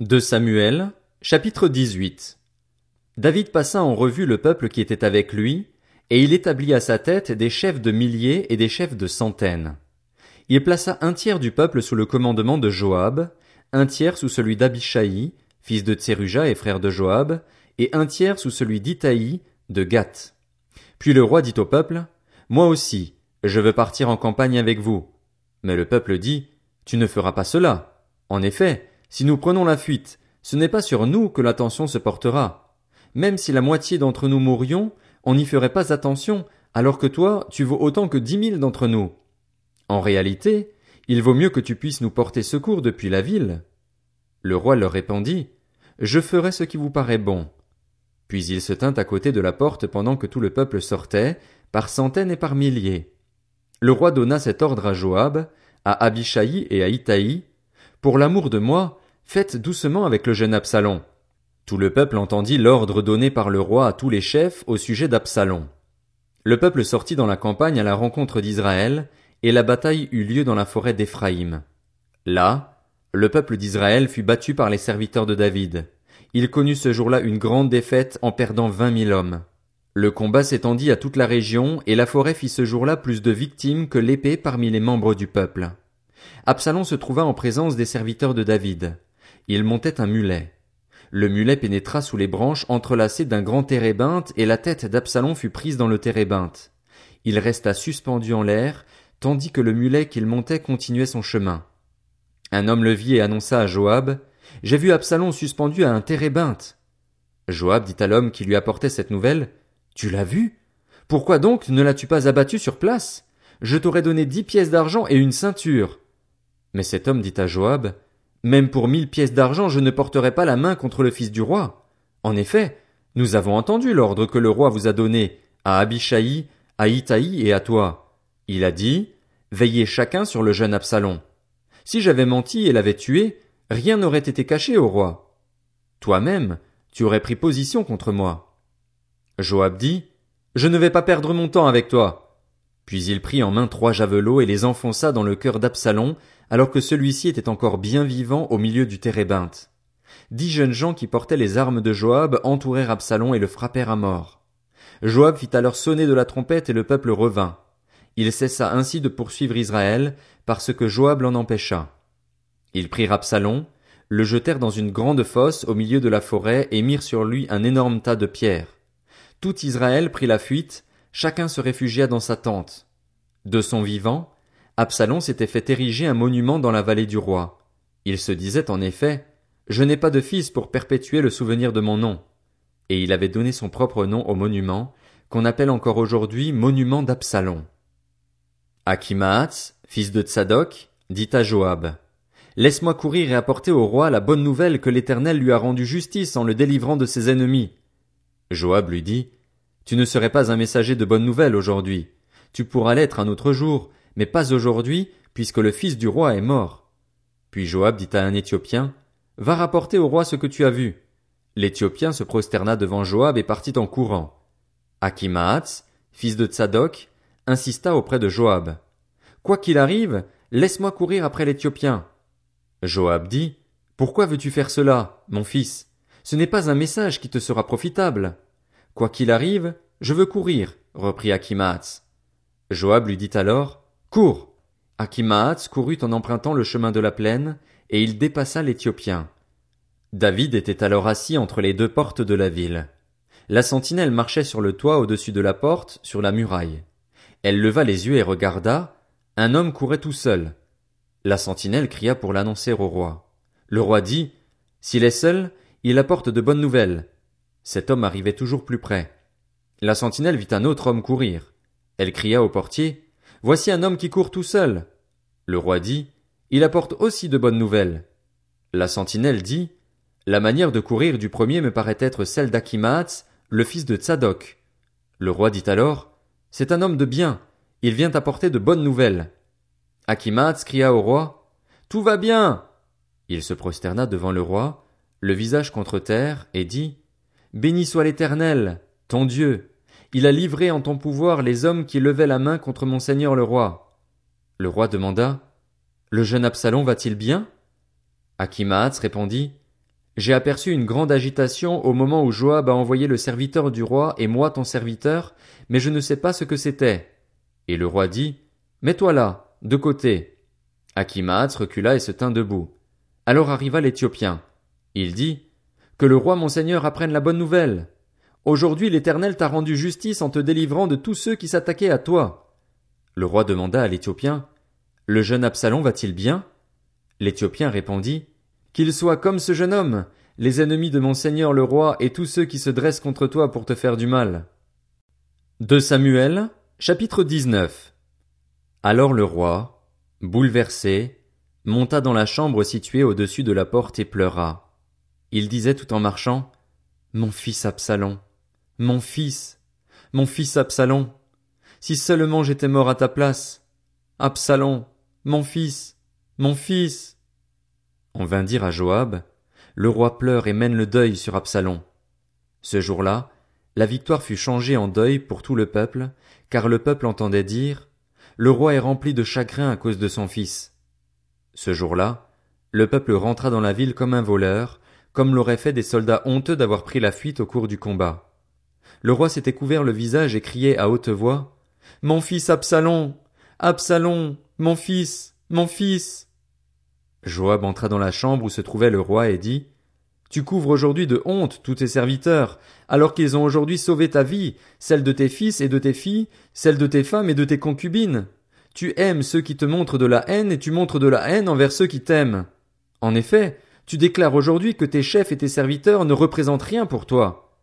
De Samuel, chapitre 18. David passa en revue le peuple qui était avec lui, et il établit à sa tête des chefs de milliers et des chefs de centaines. Il plaça un tiers du peuple sous le commandement de Joab, un tiers sous celui d'Abishaï, fils de Tseruja et frère de Joab, et un tiers sous celui d'Itaï, de Gath. Puis le roi dit au peuple, Moi aussi, je veux partir en campagne avec vous. Mais le peuple dit, Tu ne feras pas cela. En effet, si nous prenons la fuite, ce n'est pas sur nous que l'attention se portera. Même si la moitié d'entre nous mourions, on n'y ferait pas attention, alors que toi, tu vaux autant que dix mille d'entre nous. En réalité, il vaut mieux que tu puisses nous porter secours depuis la ville. Le roi leur répondit, Je ferai ce qui vous paraît bon. Puis il se tint à côté de la porte pendant que tout le peuple sortait, par centaines et par milliers. Le roi donna cet ordre à Joab, à Abishaï et à Itaï, Pour l'amour de moi, faites doucement avec le jeune Absalom. Tout le peuple entendit l'ordre donné par le roi à tous les chefs au sujet d'Absalom. Le peuple sortit dans la campagne à la rencontre d'Israël, et la bataille eut lieu dans la forêt d'Éphraïm. Là, le peuple d'Israël fut battu par les serviteurs de David. Il connut ce jour-là une grande défaite en perdant vingt mille hommes. Le combat s'étendit à toute la région, et la forêt fit ce jour-là plus de victimes que l'épée parmi les membres du peuple. Absalom se trouva en présence des serviteurs de David. Il montait un mulet. Le mulet pénétra sous les branches entrelacées d'un grand térébinthe, et la tête d'Absalom fut prise dans le térébinthe. Il resta suspendu en l'air, tandis que le mulet qu'il montait continuait son chemin. Un homme le vit et annonça à Joab, J'ai vu Absalom suspendu à un térébinthe. Joab dit à l'homme qui lui apportait cette nouvelle, Tu l'as vu? Pourquoi donc ne l'as-tu pas abattu sur place? Je t'aurais donné dix pièces d'argent et une ceinture. Mais cet homme dit à Joab, Même pour mille pièces d'argent je ne porterai pas la main contre le fils du roi. En effet, nous avons entendu l'ordre que le roi vous a donné à Abishaï, à Itaï et à toi. Il a dit, Veillez chacun sur le jeune Absalom. Si j'avais menti et l'avais tué, rien n'aurait été caché au roi. Toi-même, tu aurais pris position contre moi. Joab dit, Je ne vais pas perdre mon temps avec toi. Puis il prit en main trois javelots et les enfonça dans le cœur d'Absalom, alors que celui-ci était encore bien vivant au milieu du térébinthe. Dix jeunes gens qui portaient les armes de Joab entourèrent Absalom et le frappèrent à mort. Joab fit alors sonner de la trompette et le peuple revint. Il cessa ainsi de poursuivre Israël, parce que Joab l'en empêcha. Ils prirent Absalom, le jetèrent dans une grande fosse au milieu de la forêt et mirent sur lui un énorme tas de pierres. Tout Israël prit la fuite, chacun se réfugia dans sa tente. De son vivant, Absalom s'était fait ériger un monument dans la vallée du roi. Il se disait en effet, Je n'ai pas de fils pour perpétuer le souvenir de mon nom. Et il avait donné son propre nom au monument, qu'on appelle encore aujourd'hui monument d'Absalom. Akimaats, fils de Tsadok, dit à Joab, Laisse-moi courir et apporter au roi la bonne nouvelle que l'Éternel lui a rendu justice en le délivrant de ses ennemis. Joab lui dit, Tu ne serais pas un messager de bonne nouvelle aujourd'hui. Tu pourras l'être un autre jour, mais pas aujourd'hui, puisque le fils du roi est mort. Puis Joab dit à un Éthiopien, Va rapporter au roi ce que tu as vu. L'Éthiopien se prosterna devant Joab et partit en courant. Akimaats, fils de Tsadok, insista auprès de Joab. Quoi qu'il arrive, laisse-moi courir après l'Éthiopien. Joab dit, Pourquoi veux-tu faire cela, mon fils? Ce n'est pas un message qui te sera profitable. Quoi qu'il arrive, je veux courir, reprit Akimaats. Joab lui dit alors, Cours! Akimaats courut en empruntant le chemin de la plaine, et il dépassa l'Éthiopien. David était alors assis entre les deux portes de la ville. La sentinelle marchait sur le toit au-dessus de la porte, sur la muraille. Elle leva les yeux et regarda. Un homme courait tout seul. La sentinelle cria pour l'annoncer au roi. Le roi dit, S'il est seul, il apporte de bonnes nouvelles. Cet homme arrivait toujours plus près. La sentinelle vit un autre homme courir. Elle cria au portier, Voici un homme qui court tout seul. Le roi dit, Il apporte aussi de bonnes nouvelles. La sentinelle dit, La manière de courir du premier me paraît être celle d'Akimaats, le fils de Tsadok. Le roi dit alors, c'est un homme de bien. Il vient apporter de bonnes nouvelles. Akimaats cria au roi. Tout va bien. Il se prosterna devant le roi, le visage contre terre, et dit. Béni soit l'Éternel, ton Dieu. Il a livré en ton pouvoir les hommes qui levaient la main contre mon seigneur le roi. Le roi demanda. Le jeune Absalom va-t-il bien? Akimaats répondit. J'ai aperçu une grande agitation au moment où Joab a envoyé le serviteur du roi et moi ton serviteur, mais je ne sais pas ce que c'était. Et le roi dit, Mets-toi là, de côté. Akimaatz recula et se tint debout. Alors arriva l'Éthiopien. Il dit, Que le roi mon seigneur apprenne la bonne nouvelle. Aujourd'hui l'Éternel t'a rendu justice en te délivrant de tous ceux qui s'attaquaient à toi. Le roi demanda à l'Éthiopien, Le jeune Absalom va-t-il bien? L'Éthiopien répondit, Qu'il soit comme ce jeune homme, les ennemis de mon seigneur le roi et tous ceux qui se dressent contre toi pour te faire du mal. De Samuel, chapitre 19. Alors le roi, bouleversé, monta dans la chambre située au-dessus de la porte et pleura. Il disait tout en marchant, Mon fils Absalom, mon fils, mon fils Absalom, si seulement j'étais mort à ta place. Absalom, mon fils, mon fils. On vint dire à Joab, le roi pleure et mène le deuil sur Absalom. Ce jour-là, la victoire fut changée en deuil pour tout le peuple, car le peuple entendait dire, le roi est rempli de chagrin à cause de son fils. Ce jour-là, le peuple rentra dans la ville comme un voleur, comme l'auraient fait des soldats honteux d'avoir pris la fuite au cours du combat. Le roi s'était couvert le visage et criait à haute voix, Mon fils Absalom! Absalom! Mon fils! Mon fils! Joab entra dans la chambre où se trouvait le roi et dit, Tu couvres aujourd'hui de honte tous tes serviteurs, alors qu'ils ont aujourd'hui sauvé ta vie, celle de tes fils et de tes filles, celle de tes femmes et de tes concubines. Tu aimes ceux qui te montrent de la haine et tu montres de la haine envers ceux qui t'aiment. En effet, tu déclares aujourd'hui que tes chefs et tes serviteurs ne représentent rien pour toi.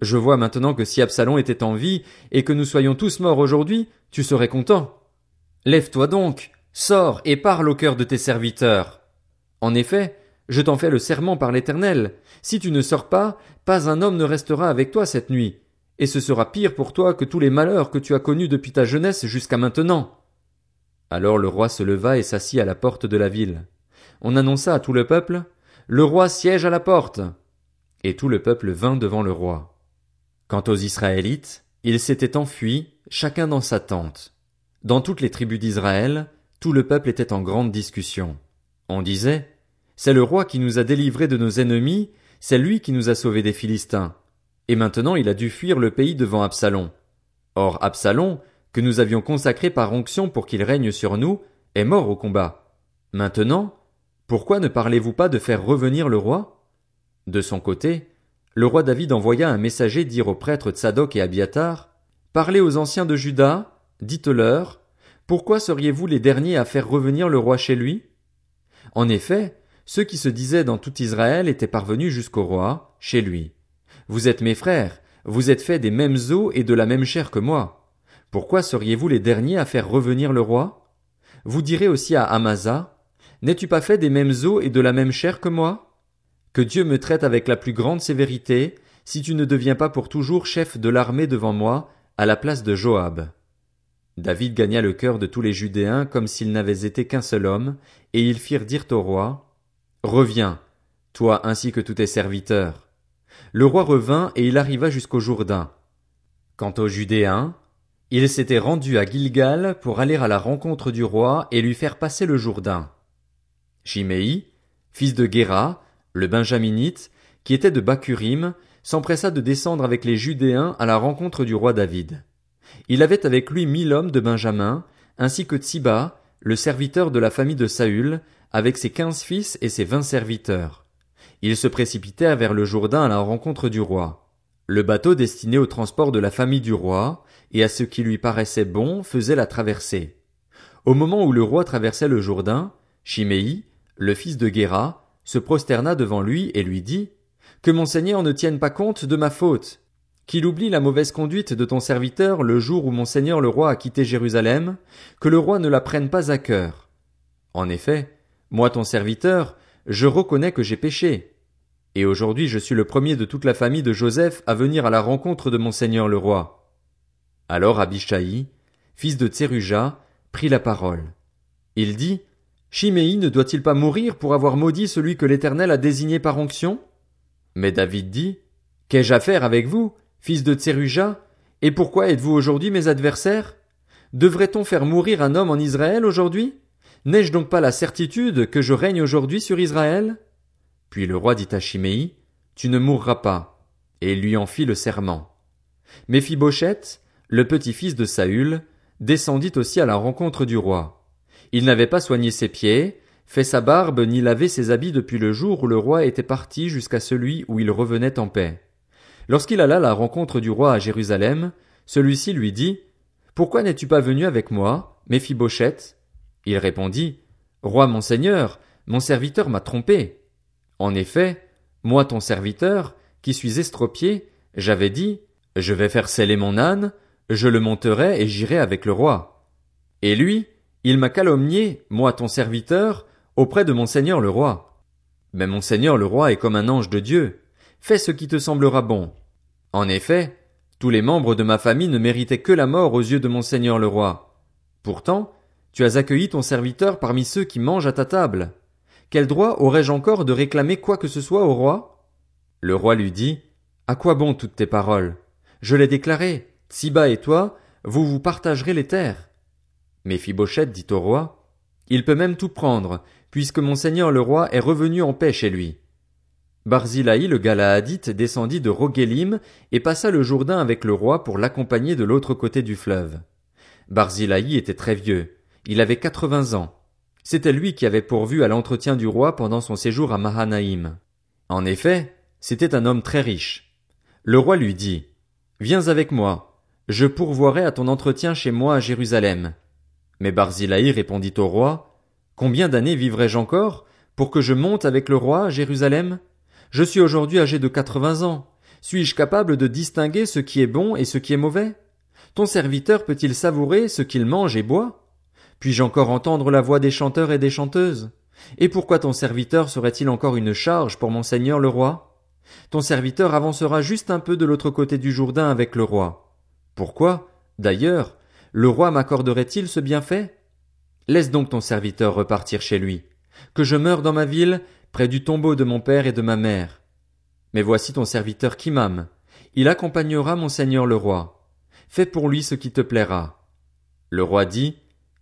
Je vois maintenant que si Absalom était en vie et que nous soyons tous morts aujourd'hui, tu serais content. Lève-toi donc, sors et parle au cœur de tes serviteurs. En effet, je t'en fais le serment par l'Éternel. Si tu ne sors pas, pas un homme ne restera avec toi cette nuit. Et ce sera pire pour toi que tous les malheurs que tu as connus depuis ta jeunesse jusqu'à maintenant. Alors le roi se leva et s'assit à la porte de la ville. On annonça à tout le peuple, Le roi siège à la porte. Et tout le peuple vint devant le roi. Quant aux Israélites, ils s'étaient enfuis, chacun dans sa tente. Dans toutes les tribus d'Israël, tout le peuple était en grande discussion. On disait, c'est le roi qui nous a délivrés de nos ennemis, c'est lui qui nous a sauvés des Philistins. Et maintenant il a dû fuir le pays devant Absalom. Or Absalom, que nous avions consacré par onction pour qu'il règne sur nous, est mort au combat. Maintenant, pourquoi ne parlez-vous pas de faire revenir le roi? De son côté, le roi David envoya un messager dire aux prêtres Tsadok et Abiatar, Parlez aux anciens de Juda, dites-leur, pourquoi seriez-vous les derniers à faire revenir le roi chez lui? En effet, ceux qui se disaient dans tout Israël étaient parvenus jusqu'au roi, chez lui. Vous êtes mes frères, vous êtes faits des mêmes os et de la même chair que moi. Pourquoi seriez-vous les derniers à faire revenir le roi? Vous direz aussi à Amasa, N'es-tu pas fait des mêmes os et de la même chair que moi? Que Dieu me traite avec la plus grande sévérité, si tu ne deviens pas pour toujours chef de l'armée devant moi, à la place de Joab. David gagna le cœur de tous les Judéens comme s'ils n'avaient été qu'un seul homme, et ils firent dire au roi, Reviens, toi ainsi que tous tes serviteurs. Le roi revint et il arriva jusqu'au Jourdain. Quant aux Judéens, ils s'étaient rendus à Gilgal pour aller à la rencontre du roi et lui faire passer le Jourdain. Chiméi, fils de Guéra, le Benjaminite, qui était de Bakurim, s'empressa de descendre avec les Judéens à la rencontre du roi David. Il avait avec lui mille hommes de Benjamin, ainsi que Tsiba, le serviteur de la famille de Saül, avec ses quinze fils et ses vingt serviteurs. Ils se précipitèrent vers le Jourdain à la rencontre du roi. Le bateau destiné au transport de la famille du roi, et à ce qui lui paraissait bon, faisait la traversée. Au moment où le roi traversait le Jourdain, le fils de Guéra, se prosterna devant lui et lui dit, Que mon seigneur ne tienne pas compte de ma faute, qu'il oublie la mauvaise conduite de ton serviteur le jour où mon seigneur le roi a quitté Jérusalem, que le roi ne la prenne pas à cœur. En effet, moi ton serviteur, je reconnais que j'ai péché. Et aujourd'hui je suis le premier de toute la famille de Joseph à venir à la rencontre de mon seigneur le roi. Alors Abishai, fils de Tseruja, prit la parole. Il dit, Chiméi ne doit-il pas mourir pour avoir maudit celui que l'Éternel a désigné par onction? Mais David dit, Qu'ai-je à faire avec vous, fils de Tseruja? Et pourquoi êtes-vous aujourd'hui mes adversaires? Devrait-on faire mourir un homme en Israël aujourd'hui? N'ai-je donc pas la certitude que je règne aujourd'hui sur Israël? Puis le roi dit à Chiméi, Tu ne mourras pas. Et il lui en fit le serment. Méphibosheth, le petit-fils de Saül, descendit aussi à la rencontre du roi. Il n'avait pas soigné ses pieds, fait sa barbe ni lavé ses habits depuis le jour où le roi était parti jusqu'à celui où il revenait en paix. Lorsqu'il alla à la rencontre du roi à Jérusalem, celui-ci lui dit, Pourquoi n'es-tu pas venu avec moi, Méphibosheth? Il répondit, Roi mon seigneur, mon serviteur m'a trompé. En effet, moi ton serviteur, qui suis estropié, j'avais dit, Je vais faire sceller mon âne, je le monterai et j'irai avec le roi. Et lui, il m'a calomnié, moi ton serviteur, auprès de mon seigneur le roi. Mais mon seigneur le roi est comme un ange de Dieu. Fais ce qui te semblera bon. En effet, tous les membres de ma famille ne méritaient que la mort aux yeux de mon seigneur le roi. Pourtant, tu as accueilli ton serviteur parmi ceux qui mangent à ta table. Quel droit aurais-je encore de réclamer quoi que ce soit au roi? Le roi lui dit, À quoi bon toutes tes paroles? Je l'ai déclaré, Tsiba et toi, vous vous partagerez les terres. Méphibosheth dit au roi, Il peut même tout prendre, puisque mon seigneur le roi est revenu en paix chez lui. Barzilaï le Galaadite descendit de Rogélim et passa le Jourdain avec le roi pour l'accompagner de l'autre côté du fleuve. Barzilaï était très vieux. Il avait quatre-vingts ans. C'était lui qui avait pourvu à l'entretien du roi pendant son séjour à Mahanaïm. En effet, c'était un homme très riche. Le roi lui dit, Viens avec moi. Je pourvoirai à ton entretien chez moi à Jérusalem. Mais Barzillai répondit au roi, Combien d'années vivrai-je encore pour que je monte avec le roi à Jérusalem? Je suis aujourd'hui âgé de quatre-vingts ans. Suis-je capable de distinguer ce qui est bon et ce qui est mauvais? Ton serviteur peut-il savourer ce qu'il mange et boit? Puis-je encore entendre la voix des chanteurs et des chanteuses? Et pourquoi ton serviteur serait-il encore une charge pour mon seigneur le roi? Ton serviteur avancera juste un peu de l'autre côté du Jourdain avec le roi. Pourquoi, d'ailleurs, le roi m'accorderait-il ce bienfait? Laisse donc ton serviteur repartir chez lui. Que je meure dans ma ville, près du tombeau de mon père et de ma mère. Mais voici ton serviteur Kimam. Il accompagnera mon seigneur le roi. Fais pour lui ce qui te plaira. Le roi dit,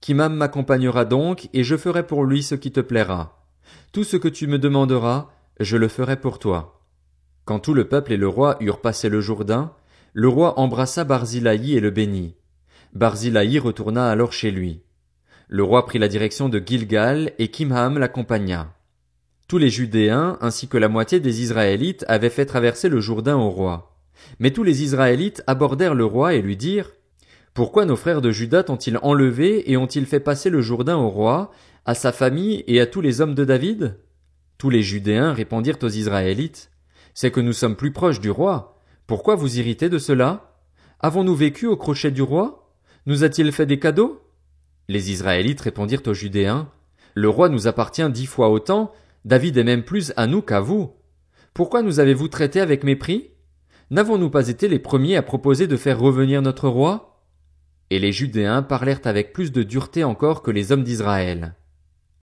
Kimam m'accompagnera donc, et je ferai pour lui ce qui te plaira. Tout ce que tu me demanderas, je le ferai pour toi. Quand tout le peuple et le roi eurent passé le Jourdain, le roi embrassa Barzilaï et le bénit. Barzilaï retourna alors chez lui. Le roi prit la direction de Gilgal et Kimham l'accompagna. Tous les Judéens ainsi que la moitié des Israélites avaient fait traverser le Jourdain au roi. Mais tous les Israélites abordèrent le roi et lui dirent Pourquoi nos frères de Juda t'ont-ils enlevé et ont-ils fait passer le Jourdain au roi, à sa famille et à tous les hommes de David? Tous les Judéens répondirent aux Israélites C'est que nous sommes plus proches du roi. Pourquoi vous irritez de cela? Avons-nous vécu au crochet du roi? Nous a-t-il fait des cadeaux? Les Israélites répondirent aux Judéens, Le roi nous appartient dix fois autant, David est même plus à nous qu'à vous. Pourquoi nous avez-vous traités avec mépris? N'avons-nous pas été les premiers à proposer de faire revenir notre roi? Et les Judéens parlèrent avec plus de dureté encore que les hommes d'Israël.